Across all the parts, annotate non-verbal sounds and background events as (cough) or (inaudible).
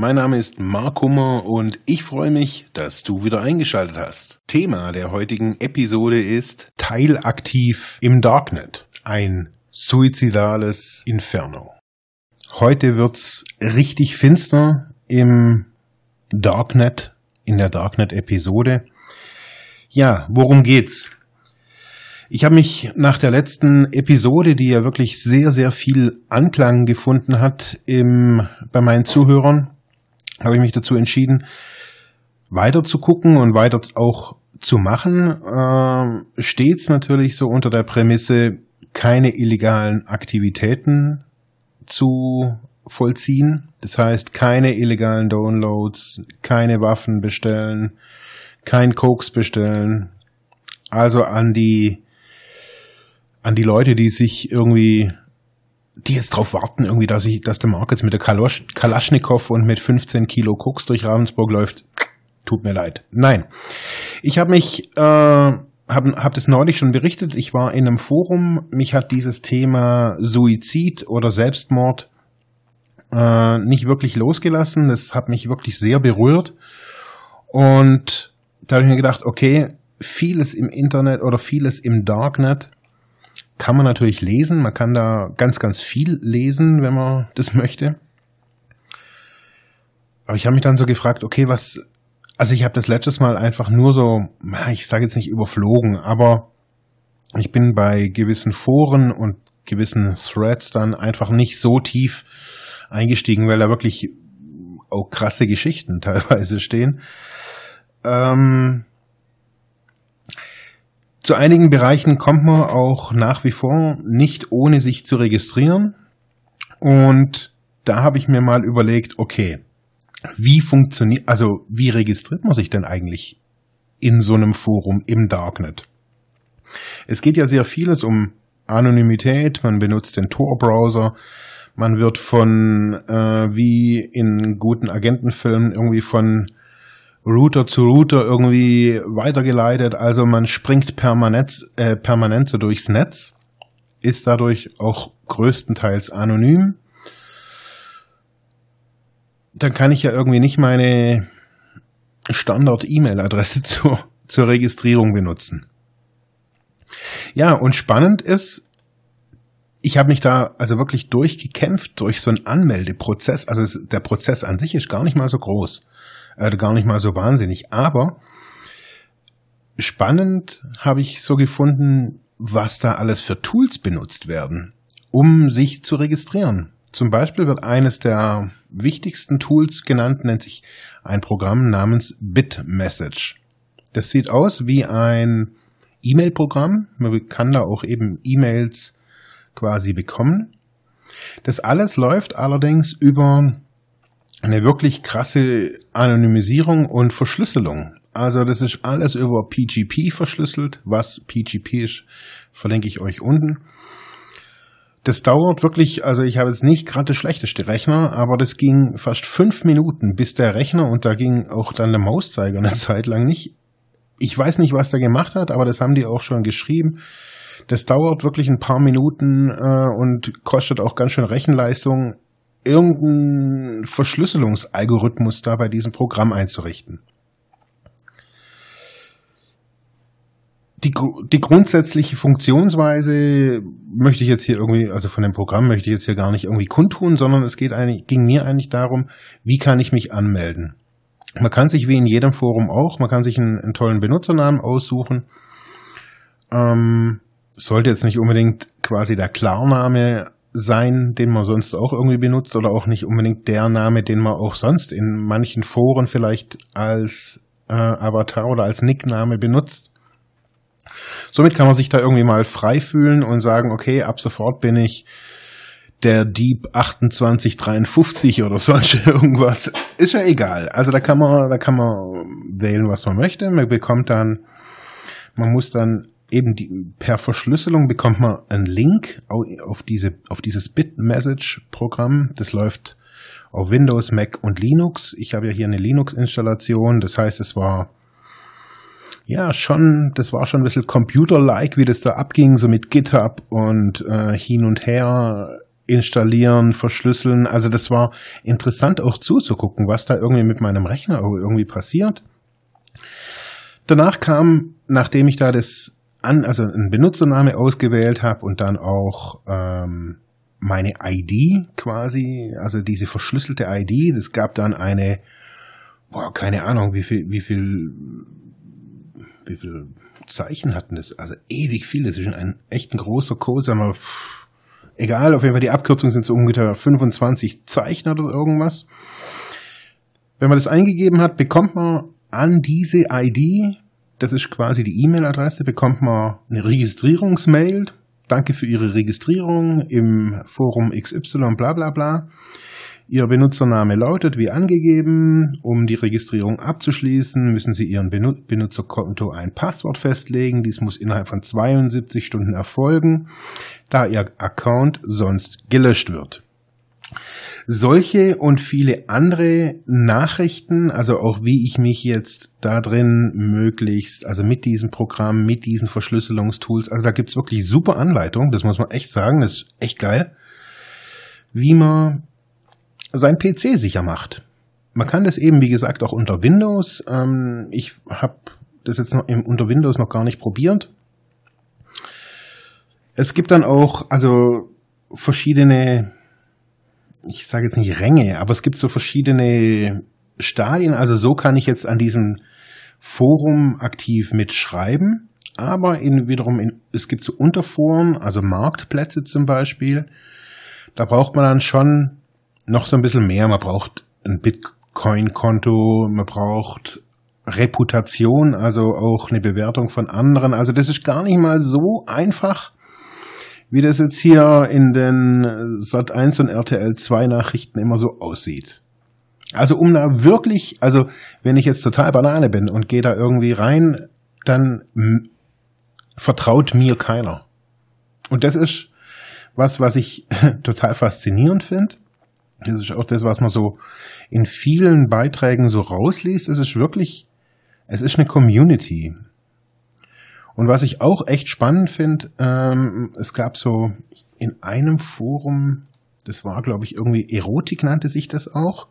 Mein Name ist Mark Hummer und ich freue mich, dass du wieder eingeschaltet hast. Thema der heutigen Episode ist Teilaktiv im Darknet. Ein suizidales Inferno. Heute wird's richtig finster im Darknet, in der Darknet-Episode. Ja, worum geht's? Ich habe mich nach der letzten Episode, die ja wirklich sehr, sehr viel Anklang gefunden hat im, bei meinen Zuhörern, habe ich mich dazu entschieden, weiter zu gucken und weiter auch zu machen. Äh, stets natürlich so unter der Prämisse, keine illegalen Aktivitäten zu vollziehen. Das heißt, keine illegalen Downloads, keine Waffen bestellen, kein Koks bestellen. Also an die, an die Leute, die sich irgendwie, die jetzt drauf warten, irgendwie, dass ich, dass der Markt jetzt mit der Kalosch, Kalaschnikow und mit 15 Kilo Koks durch Ravensburg läuft. Tut mir leid. Nein. Ich habe mich, äh, habe hab das neulich schon berichtet. Ich war in einem Forum. Mich hat dieses Thema Suizid oder Selbstmord äh, nicht wirklich losgelassen. Das hat mich wirklich sehr berührt. Und da habe ich mir gedacht, okay, vieles im Internet oder vieles im Darknet kann man natürlich lesen. Man kann da ganz, ganz viel lesen, wenn man das möchte. Aber ich habe mich dann so gefragt, okay, was, also ich habe das letztes Mal einfach nur so, ich sage jetzt nicht überflogen, aber ich bin bei gewissen Foren und gewissen Threads dann einfach nicht so tief eingestiegen, weil da wirklich auch krasse Geschichten (laughs) teilweise stehen. Ähm, zu einigen Bereichen kommt man auch nach wie vor nicht ohne sich zu registrieren. Und da habe ich mir mal überlegt, okay, wie funktioniert, also wie registriert man sich denn eigentlich in so einem Forum im Darknet? Es geht ja sehr vieles um Anonymität, man benutzt den Tor-Browser, man wird von, äh, wie in guten Agentenfilmen, irgendwie von Router zu Router irgendwie weitergeleitet. Also man springt permanent, äh, permanent so durchs Netz, ist dadurch auch größtenteils anonym dann kann ich ja irgendwie nicht meine Standard-E-Mail-Adresse (laughs) zur, zur Registrierung benutzen. Ja, und spannend ist, ich habe mich da also wirklich durchgekämpft durch so einen Anmeldeprozess. Also es, der Prozess an sich ist gar nicht mal so groß, äh, gar nicht mal so wahnsinnig. Aber spannend habe ich so gefunden, was da alles für Tools benutzt werden, um sich zu registrieren. Zum Beispiel wird eines der wichtigsten Tools genannt, nennt sich ein Programm namens BitMessage. Das sieht aus wie ein E-Mail-Programm. Man kann da auch eben E-Mails quasi bekommen. Das alles läuft allerdings über eine wirklich krasse Anonymisierung und Verschlüsselung. Also das ist alles über PGP verschlüsselt. Was PGP ist, verlinke ich euch unten das dauert wirklich, also ich habe jetzt nicht gerade das schlechteste Rechner, aber das ging fast fünf Minuten, bis der Rechner und da ging auch dann der Mauszeiger eine (laughs) Zeit lang nicht. Ich weiß nicht, was der gemacht hat, aber das haben die auch schon geschrieben. Das dauert wirklich ein paar Minuten äh, und kostet auch ganz schön Rechenleistung, irgendeinen Verschlüsselungsalgorithmus da bei diesem Programm einzurichten. die, die grundsätzliche Funktionsweise möchte ich jetzt hier irgendwie, also von dem Programm möchte ich jetzt hier gar nicht irgendwie kundtun, sondern es geht eigentlich, ging mir eigentlich darum, wie kann ich mich anmelden? Man kann sich wie in jedem Forum auch, man kann sich einen, einen tollen Benutzernamen aussuchen. Ähm, sollte jetzt nicht unbedingt quasi der Klarname sein, den man sonst auch irgendwie benutzt oder auch nicht unbedingt der Name, den man auch sonst in manchen Foren vielleicht als äh, Avatar oder als Nickname benutzt. Somit kann man sich da irgendwie mal frei fühlen und sagen, okay, ab sofort bin ich der Dieb 2853 oder sonst (laughs) irgendwas. Ist ja egal. Also da kann man, da kann man wählen, was man möchte. Man bekommt dann, man muss dann eben die, per Verschlüsselung bekommt man einen Link auf diese, auf dieses Bit-Message-Programm. Das läuft auf Windows, Mac und Linux. Ich habe ja hier eine Linux-Installation. Das heißt, es war ja schon, das war schon ein bisschen Computer-like, wie das da abging, so mit GitHub und äh, hin und her installieren, verschlüsseln. Also das war interessant auch zuzugucken, was da irgendwie mit meinem Rechner irgendwie passiert. Danach kam, nachdem ich da das an, also einen Benutzername ausgewählt habe und dann auch ähm, meine ID quasi, also diese verschlüsselte ID, das gab dann eine, boah, keine Ahnung, wie viel, wie viel, wie viel Zeichen hatten das? Also ewig viel, das ist schon ein echt ein großer Code, sagen wir, pff, egal, auf jeden Fall die Abkürzungen sind so ungefähr 25 Zeichen oder irgendwas. Wenn man das eingegeben hat, bekommt man an diese ID, das ist quasi die E-Mail-Adresse, bekommt man eine Registrierungsmail. Danke für Ihre Registrierung im Forum XY bla bla bla. Ihr Benutzername lautet wie angegeben. Um die Registrierung abzuschließen, müssen Sie Ihren Benutzerkonto ein Passwort festlegen. Dies muss innerhalb von 72 Stunden erfolgen, da Ihr Account sonst gelöscht wird. Solche und viele andere Nachrichten, also auch wie ich mich jetzt da drin möglichst, also mit diesem Programm, mit diesen Verschlüsselungstools, also da gibt's wirklich super Anleitungen, das muss man echt sagen, das ist echt geil, wie man sein PC sicher macht. Man kann das eben, wie gesagt, auch unter Windows. Ähm, ich habe das jetzt noch unter Windows noch gar nicht probiert. Es gibt dann auch also verschiedene, ich sage jetzt nicht Ränge, aber es gibt so verschiedene Stadien. Also so kann ich jetzt an diesem Forum aktiv mitschreiben. Aber in, wiederum, in, es gibt so Unterforen, also Marktplätze zum Beispiel. Da braucht man dann schon noch so ein bisschen mehr. Man braucht ein Bitcoin-Konto, man braucht Reputation, also auch eine Bewertung von anderen. Also das ist gar nicht mal so einfach, wie das jetzt hier in den Sat1 und RTL 2 Nachrichten immer so aussieht. Also um da wirklich, also wenn ich jetzt total Banane bin und gehe da irgendwie rein, dann vertraut mir keiner. Und das ist was, was ich (laughs) total faszinierend finde. Das ist auch das, was man so in vielen Beiträgen so rausliest. Es ist wirklich, es ist eine Community. Und was ich auch echt spannend finde, ähm, es gab so in einem Forum, das war glaube ich irgendwie Erotik nannte sich das auch.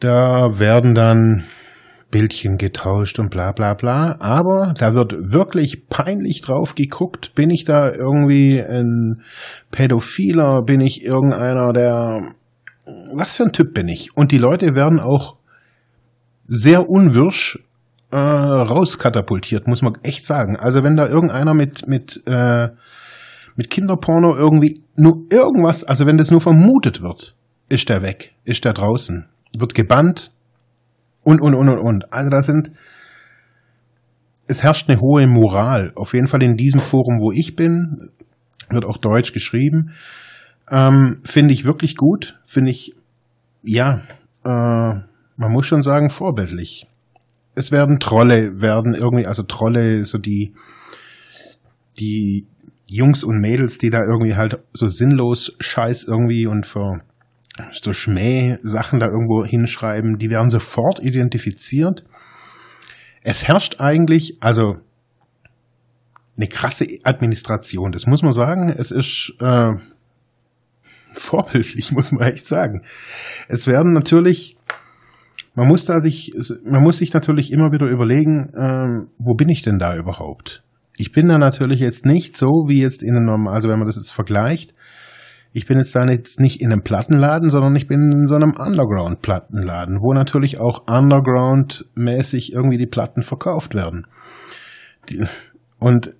Da werden dann Bildchen getauscht und bla bla bla. Aber da wird wirklich peinlich drauf geguckt. Bin ich da irgendwie ein Pädophiler? Bin ich irgendeiner, der... Was für ein Typ bin ich? Und die Leute werden auch sehr unwirsch äh, rauskatapultiert, muss man echt sagen. Also wenn da irgendeiner mit, mit, äh, mit Kinderporno irgendwie nur irgendwas, also wenn das nur vermutet wird, ist der weg, ist der draußen, wird gebannt, und, und, und, und, und. Also da sind, es herrscht eine hohe Moral. Auf jeden Fall in diesem Forum, wo ich bin, wird auch Deutsch geschrieben. Ähm, Finde ich wirklich gut. Finde ich, ja, äh, man muss schon sagen, vorbildlich. Es werden Trolle, werden irgendwie, also Trolle, so die, die Jungs und Mädels, die da irgendwie halt so sinnlos Scheiß irgendwie und für so Schmäh-Sachen da irgendwo hinschreiben, die werden sofort identifiziert. Es herrscht eigentlich, also eine krasse Administration, das muss man sagen. Es ist äh, vorbildlich, (laughs) muss man echt sagen. Es werden natürlich, man muss da sich, man muss sich natürlich immer wieder überlegen, äh, wo bin ich denn da überhaupt? Ich bin da natürlich jetzt nicht so wie jetzt in einem, also wenn man das jetzt vergleicht, ich bin jetzt da jetzt nicht in einem Plattenladen, sondern ich bin in so einem Underground-Plattenladen, wo natürlich auch Underground-mäßig irgendwie die Platten verkauft werden. Die, und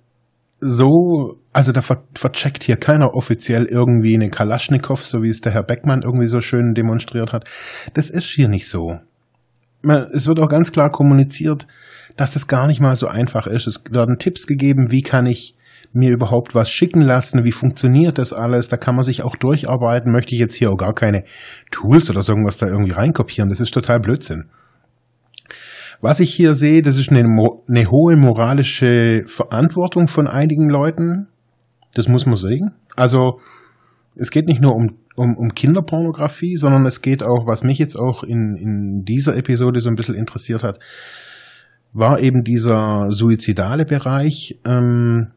so, also da ver vercheckt hier keiner offiziell irgendwie einen Kalaschnikow, so wie es der Herr Beckmann irgendwie so schön demonstriert hat. Das ist hier nicht so. Es wird auch ganz klar kommuniziert, dass es gar nicht mal so einfach ist. Es werden Tipps gegeben, wie kann ich mir überhaupt was schicken lassen? Wie funktioniert das alles? Da kann man sich auch durcharbeiten. Möchte ich jetzt hier auch gar keine Tools oder so irgendwas da irgendwie reinkopieren. Das ist total Blödsinn. Was ich hier sehe, das ist eine, eine hohe moralische Verantwortung von einigen Leuten. Das muss man sehen. Also es geht nicht nur um, um, um Kinderpornografie, sondern es geht auch, was mich jetzt auch in, in dieser Episode so ein bisschen interessiert hat, war eben dieser suizidale Bereich, ähm,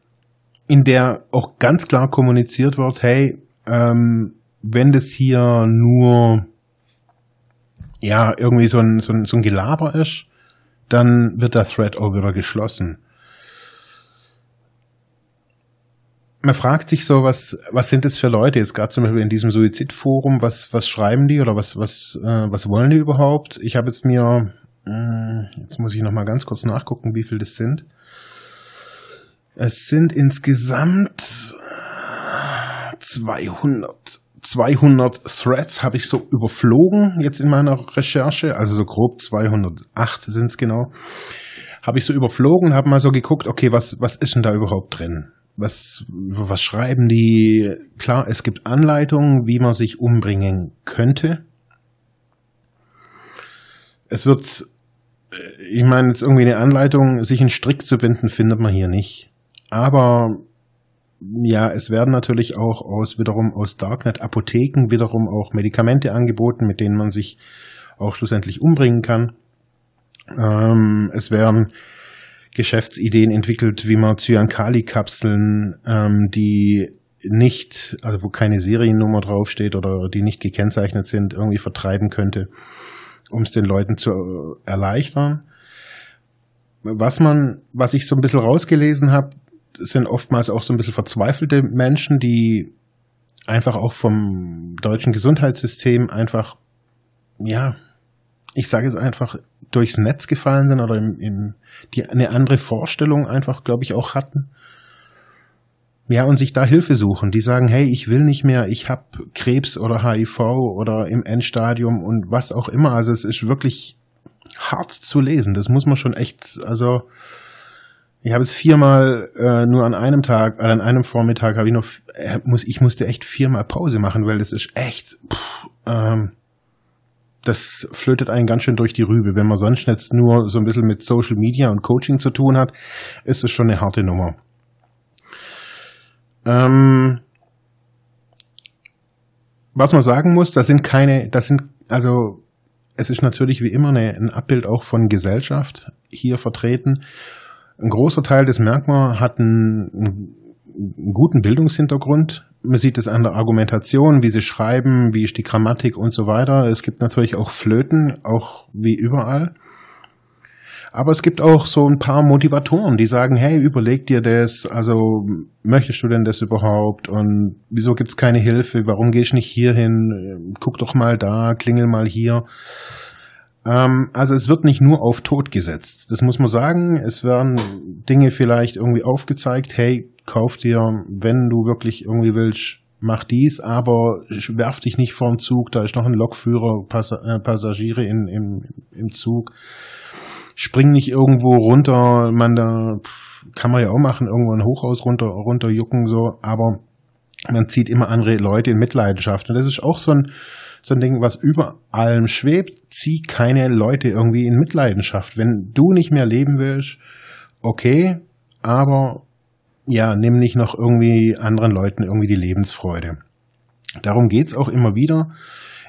in der auch ganz klar kommuniziert wird, hey, ähm, wenn das hier nur ja irgendwie so ein, so ein, so ein Gelaber ist, dann wird der Thread auch wieder geschlossen. Man fragt sich so, was, was sind das für Leute jetzt gerade zum Beispiel in diesem Suizidforum, was, was schreiben die oder was, was, äh, was wollen die überhaupt? Ich habe jetzt mir, äh, jetzt muss ich noch mal ganz kurz nachgucken, wie viel das sind. Es sind insgesamt 200 200 Threads habe ich so überflogen jetzt in meiner Recherche, also so grob 208 sind es genau. Habe ich so überflogen, habe mal so geguckt, okay, was was ist denn da überhaupt drin? Was was schreiben die? Klar, es gibt Anleitungen, wie man sich umbringen könnte. Es wird äh, ich meine jetzt irgendwie eine Anleitung, sich einen Strick zu binden, findet man hier nicht. Aber ja, es werden natürlich auch aus wiederum aus Darknet Apotheken wiederum auch Medikamente angeboten, mit denen man sich auch schlussendlich umbringen kann. Ähm, es werden Geschäftsideen entwickelt, wie man Cyankali-Kapseln, ähm, die nicht, also wo keine Seriennummer draufsteht oder die nicht gekennzeichnet sind, irgendwie vertreiben könnte, um es den Leuten zu erleichtern. Was man, was ich so ein bisschen rausgelesen habe, sind oftmals auch so ein bisschen verzweifelte Menschen, die einfach auch vom deutschen Gesundheitssystem einfach, ja, ich sage es einfach, durchs Netz gefallen sind oder im, im, die eine andere Vorstellung einfach, glaube ich, auch hatten. Ja, und sich da Hilfe suchen. Die sagen, hey, ich will nicht mehr, ich habe Krebs oder HIV oder im Endstadium und was auch immer. Also es ist wirklich hart zu lesen. Das muss man schon echt, also ich habe es viermal äh, nur an einem Tag, äh, an einem Vormittag habe ich noch, äh, muss, ich musste echt viermal Pause machen, weil das ist echt, pff, ähm, das flötet einen ganz schön durch die Rübe. Wenn man sonst jetzt nur so ein bisschen mit Social Media und Coaching zu tun hat, ist es schon eine harte Nummer. Ähm, was man sagen muss, das sind keine, das sind, also es ist natürlich wie immer eine, ein Abbild auch von Gesellschaft hier vertreten ein großer Teil des Merkmal hat einen, einen guten Bildungshintergrund. Man sieht es an der Argumentation, wie sie schreiben, wie ist die Grammatik und so weiter. Es gibt natürlich auch Flöten, auch wie überall. Aber es gibt auch so ein paar Motivatoren, die sagen, hey, überleg dir das, also möchtest du denn das überhaupt und wieso gibt's keine Hilfe, warum gehst du nicht hier hin, guck doch mal da, klingel mal hier. Ähm, also es wird nicht nur auf Tod gesetzt. Das muss man sagen. Es werden Dinge vielleicht irgendwie aufgezeigt. Hey, kauf dir, wenn du wirklich irgendwie willst, mach dies, aber werf dich nicht vorm Zug. Da ist noch ein Lokführer, Pass äh, Passagiere in, im, im Zug. Spring nicht irgendwo runter. Man da kann man ja auch machen, irgendwo ein Hochhaus runter, runterjucken so. Aber man zieht immer andere Leute in Mitleidenschaft. Und das ist auch so ein so ein Ding, was über allem schwebt, zieh keine Leute irgendwie in Mitleidenschaft. Wenn du nicht mehr leben willst, okay, aber ja, nimm nicht noch irgendwie anderen Leuten irgendwie die Lebensfreude. Darum geht's auch immer wieder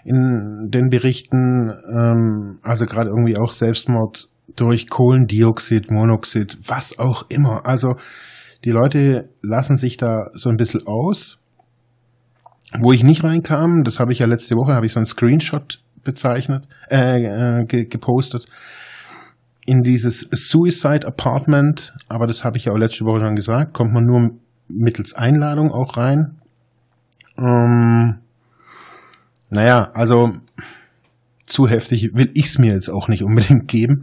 in den Berichten, ähm, also gerade irgendwie auch Selbstmord durch Kohlendioxid, Monoxid, was auch immer. Also die Leute lassen sich da so ein bisschen aus wo ich nicht reinkam, das habe ich ja letzte Woche, habe ich so einen Screenshot bezeichnet, äh, äh, gepostet, in dieses Suicide Apartment, aber das habe ich ja auch letzte Woche schon gesagt, kommt man nur mittels Einladung auch rein. Ähm, naja, also zu heftig will ich es mir jetzt auch nicht unbedingt geben.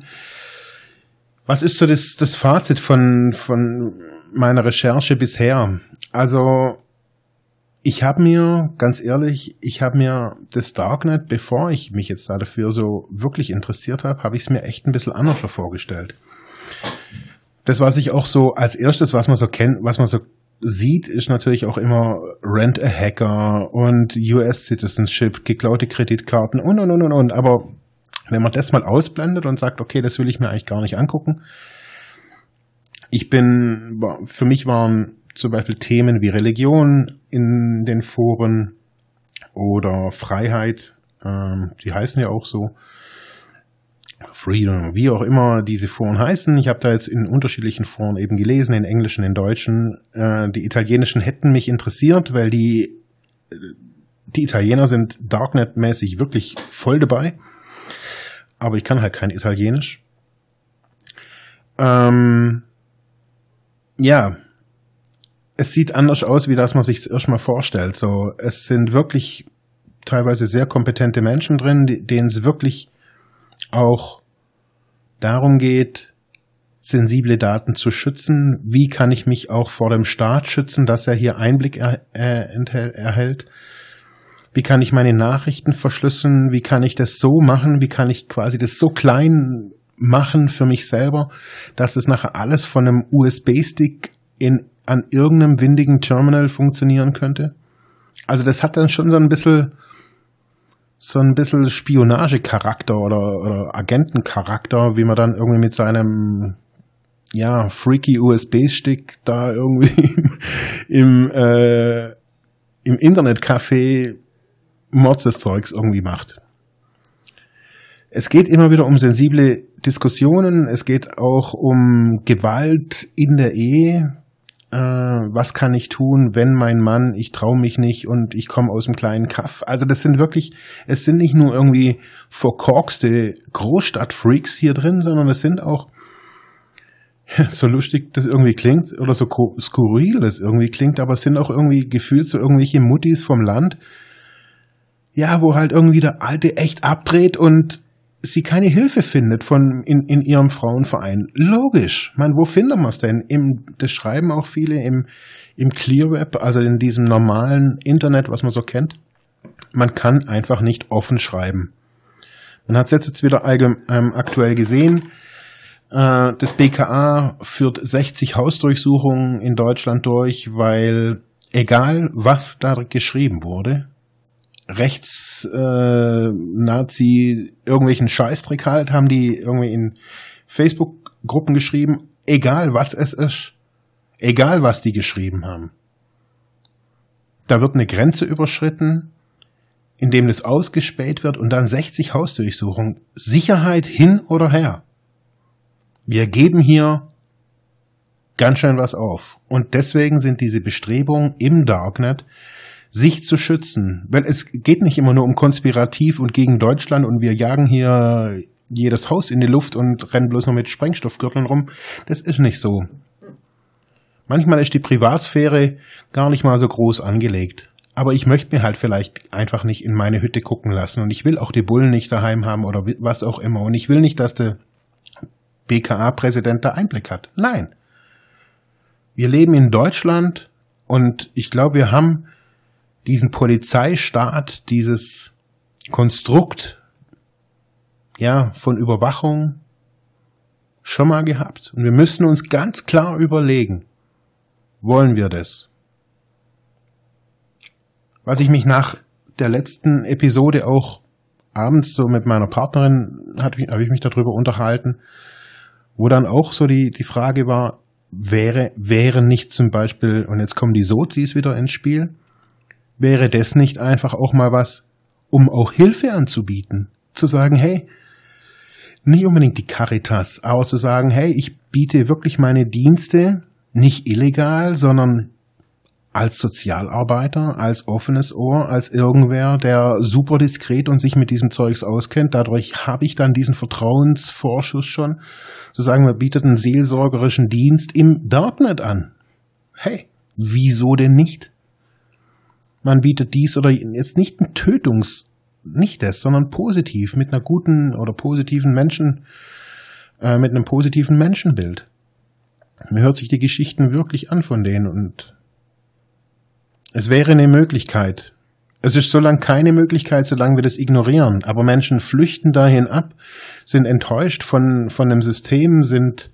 Was ist so das, das Fazit von, von meiner Recherche bisher? Also ich habe mir, ganz ehrlich, ich habe mir das Darknet, bevor ich mich jetzt da dafür so wirklich interessiert habe, habe ich es mir echt ein bisschen anders vorgestellt. Das, was ich auch so als erstes, was man so kennt, was man so sieht, ist natürlich auch immer Rent a Hacker und US Citizenship, geklaute Kreditkarten und und und und und. Aber Wenn man das mal ausblendet und sagt, okay, das will ich mir eigentlich gar nicht angucken. Ich bin, für mich waren zum Beispiel Themen wie Religion in den Foren oder Freiheit, ähm, die heißen ja auch so, Freedom, wie auch immer diese Foren heißen. Ich habe da jetzt in unterschiedlichen Foren eben gelesen, in englischen, in deutschen. Äh, die italienischen hätten mich interessiert, weil die, die Italiener sind Darknet-mäßig wirklich voll dabei. Aber ich kann halt kein Italienisch. Ähm, ja, es sieht anders aus, wie das man sich erstmal vorstellt. So, es sind wirklich teilweise sehr kompetente Menschen drin, denen es wirklich auch darum geht, sensible Daten zu schützen. Wie kann ich mich auch vor dem Staat schützen, dass er hier Einblick er, äh, erhält? Wie kann ich meine Nachrichten verschlüsseln? Wie kann ich das so machen? Wie kann ich quasi das so klein machen für mich selber, dass es nachher alles von einem USB-Stick in, an irgendeinem windigen Terminal funktionieren könnte? Also das hat dann schon so ein bisschen so ein bisschen Spionagecharakter oder, oder Agentencharakter, wie man dann irgendwie mit seinem ja, freaky USB-Stick da irgendwie (laughs) im, äh, im Internetcafé Mords Zeugs irgendwie macht. Es geht immer wieder um sensible Diskussionen, es geht auch um Gewalt in der Ehe, äh, was kann ich tun, wenn mein Mann, ich traue mich nicht und ich komme aus dem kleinen Kaff. Also das sind wirklich, es sind nicht nur irgendwie verkorkste Großstadtfreaks hier drin, sondern es sind auch (laughs) so lustig das irgendwie klingt oder so skurril das irgendwie klingt, aber es sind auch irgendwie gefühlt so irgendwelche Muttis vom Land, ja, wo halt irgendwie der Alte echt abdreht und sie keine Hilfe findet von in, in ihrem Frauenverein. Logisch. Man, wo findet man es denn? Im, das schreiben auch viele im, im Clear Web, also in diesem normalen Internet, was man so kennt. Man kann einfach nicht offen schreiben. Man hat es jetzt wieder allgemein, ähm, aktuell gesehen. Äh, das BKA führt 60 Hausdurchsuchungen in Deutschland durch, weil egal was da geschrieben wurde, rechts äh, Nazi irgendwelchen Scheißdreck halt, haben die irgendwie in Facebook-Gruppen geschrieben, egal was es ist, egal was die geschrieben haben. Da wird eine Grenze überschritten, indem das ausgespäht wird und dann 60 Hausdurchsuchungen. Sicherheit hin oder her. Wir geben hier ganz schön was auf. Und deswegen sind diese Bestrebungen im Darknet sich zu schützen. Weil es geht nicht immer nur um konspirativ und gegen Deutschland und wir jagen hier jedes Haus in die Luft und rennen bloß noch mit Sprengstoffgürteln rum. Das ist nicht so. Manchmal ist die Privatsphäre gar nicht mal so groß angelegt. Aber ich möchte mir halt vielleicht einfach nicht in meine Hütte gucken lassen und ich will auch die Bullen nicht daheim haben oder was auch immer. Und ich will nicht, dass der BKA-Präsident da Einblick hat. Nein. Wir leben in Deutschland und ich glaube, wir haben diesen Polizeistaat, dieses Konstrukt, ja, von Überwachung schon mal gehabt. Und wir müssen uns ganz klar überlegen, wollen wir das? Was ich mich nach der letzten Episode auch abends so mit meiner Partnerin habe ich mich darüber unterhalten, wo dann auch so die, die Frage war, wäre, wäre nicht zum Beispiel, und jetzt kommen die Sozis wieder ins Spiel, Wäre das nicht einfach auch mal was, um auch Hilfe anzubieten? Zu sagen, hey, nicht unbedingt die Caritas, aber zu sagen, hey, ich biete wirklich meine Dienste nicht illegal, sondern als Sozialarbeiter, als offenes Ohr, als irgendwer, der super diskret und sich mit diesem Zeugs auskennt. Dadurch habe ich dann diesen Vertrauensvorschuss schon. Zu sagen, man bietet einen seelsorgerischen Dienst im Darknet an. Hey, wieso denn nicht? Man bietet dies oder jetzt nicht ein Tötungs, nicht das, sondern positiv, mit einer guten oder positiven Menschen, äh, mit einem positiven Menschenbild. Mir hört sich die Geschichten wirklich an von denen und es wäre eine Möglichkeit. Es ist so lange keine Möglichkeit, solange wir das ignorieren. Aber Menschen flüchten dahin ab, sind enttäuscht von, von dem System, sind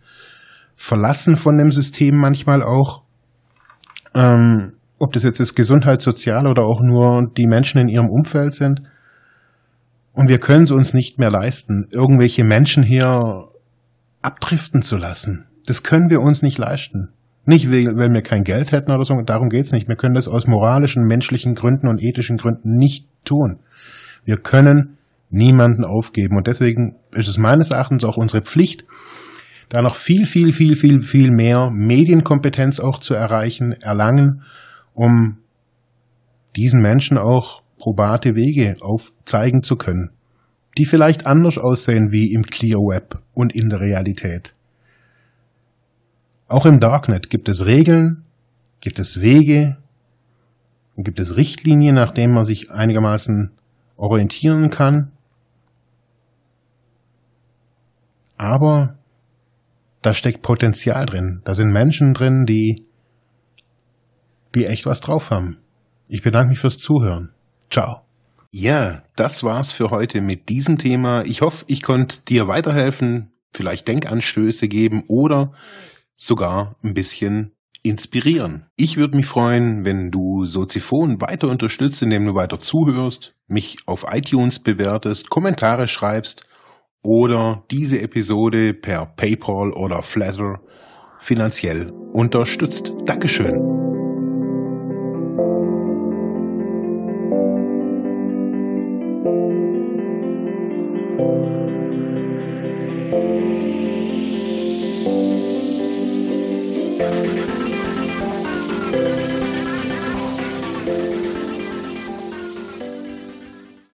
verlassen von dem System manchmal auch. Ähm, ob das jetzt das Gesundheitssozial oder auch nur die Menschen in ihrem Umfeld sind. Und wir können es uns nicht mehr leisten, irgendwelche Menschen hier abdriften zu lassen. Das können wir uns nicht leisten. Nicht, wenn wir kein Geld hätten oder so, darum geht's nicht. Wir können das aus moralischen, menschlichen Gründen und ethischen Gründen nicht tun. Wir können niemanden aufgeben. Und deswegen ist es meines Erachtens auch unsere Pflicht, da noch viel, viel, viel, viel, viel mehr Medienkompetenz auch zu erreichen, erlangen, um diesen Menschen auch probate Wege aufzeigen zu können, die vielleicht anders aussehen wie im Clear Web und in der Realität. Auch im Darknet gibt es Regeln, gibt es Wege gibt es Richtlinien, nach denen man sich einigermaßen orientieren kann. Aber da steckt Potenzial drin. Da sind Menschen drin, die, die echt was drauf haben. Ich bedanke mich fürs Zuhören. Ciao. Ja, das war's für heute mit diesem Thema. Ich hoffe, ich konnte dir weiterhelfen, vielleicht Denkanstöße geben oder sogar ein bisschen inspirieren. Ich würde mich freuen, wenn du Soziphon weiter unterstützt, indem du weiter zuhörst, mich auf iTunes bewertest, Kommentare schreibst oder diese Episode per PayPal oder Flatter finanziell unterstützt. Dankeschön.